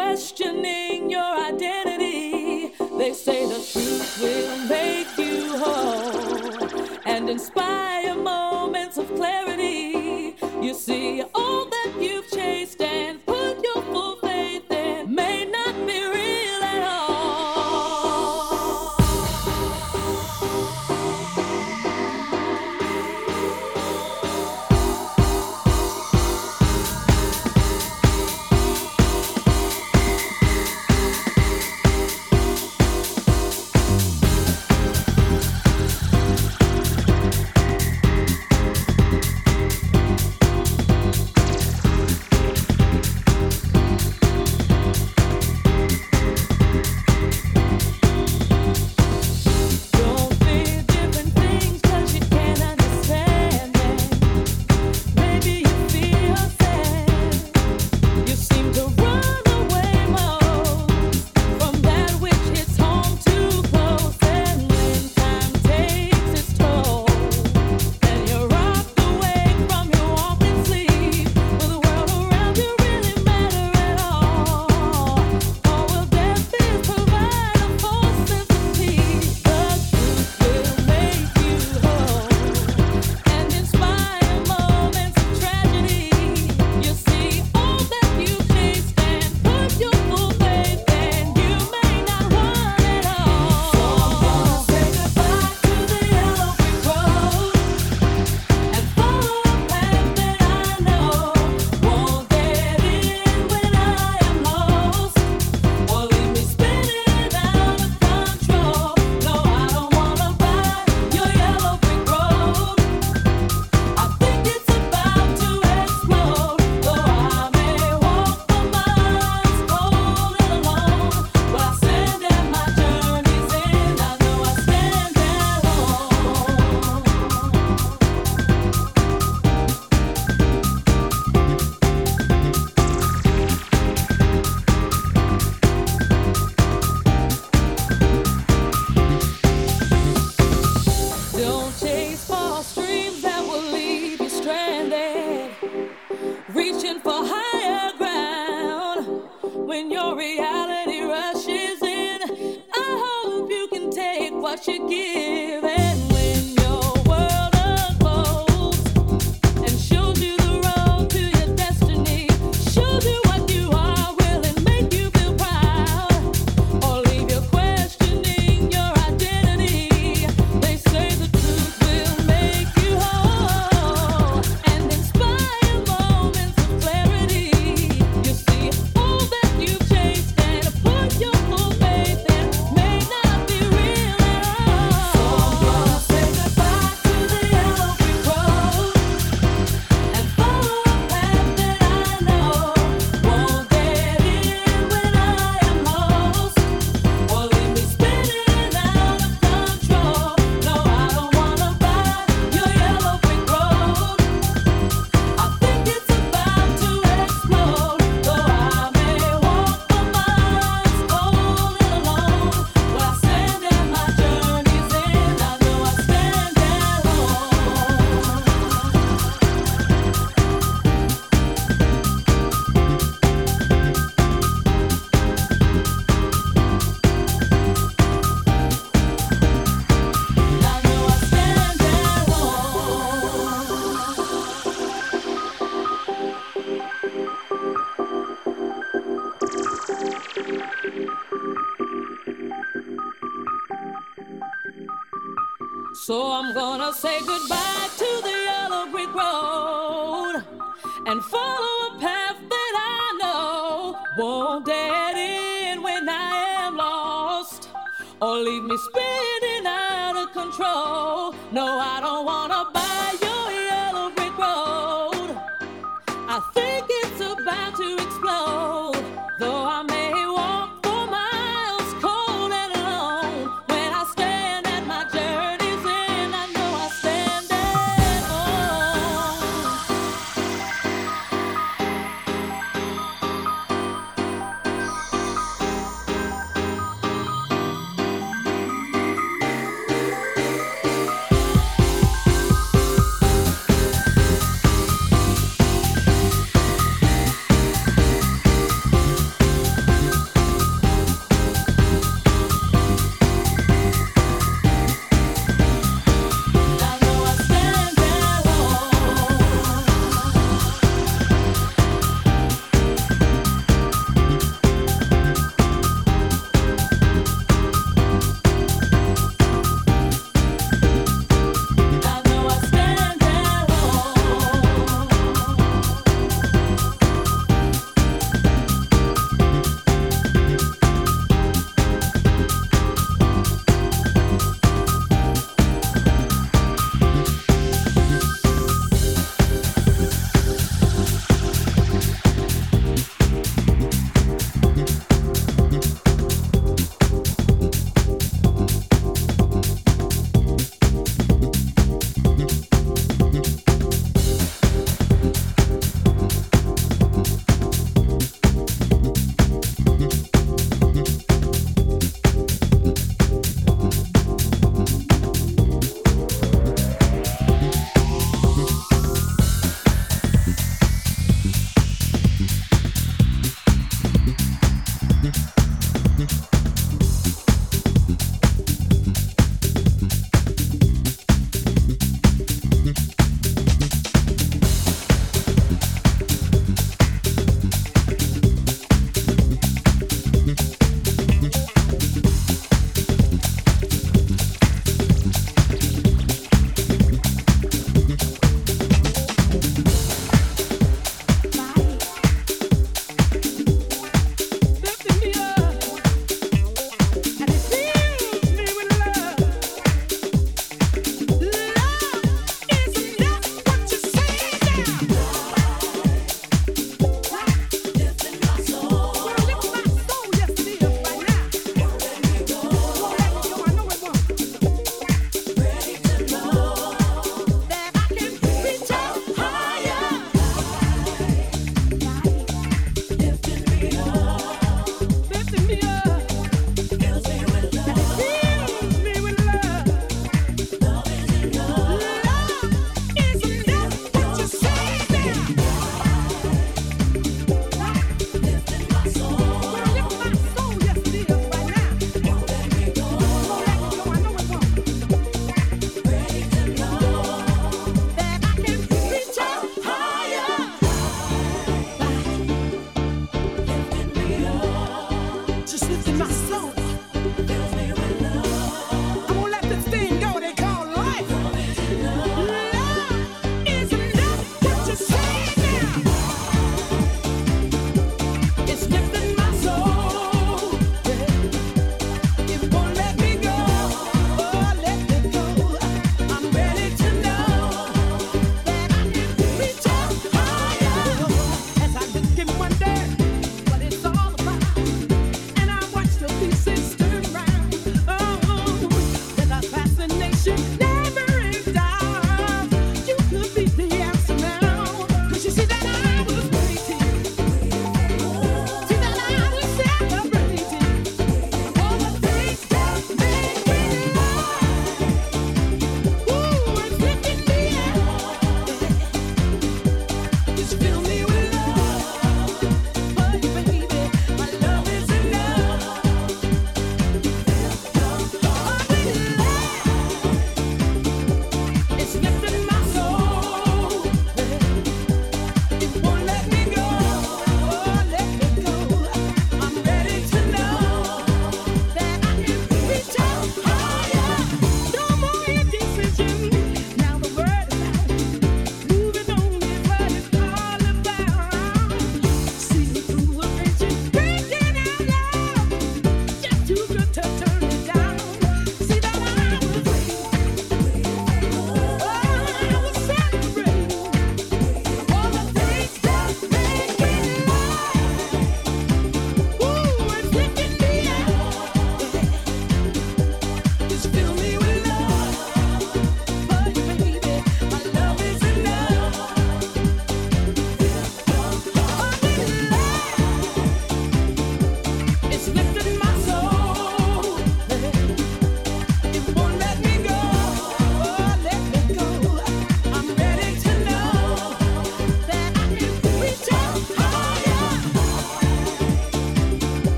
I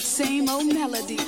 same old melody.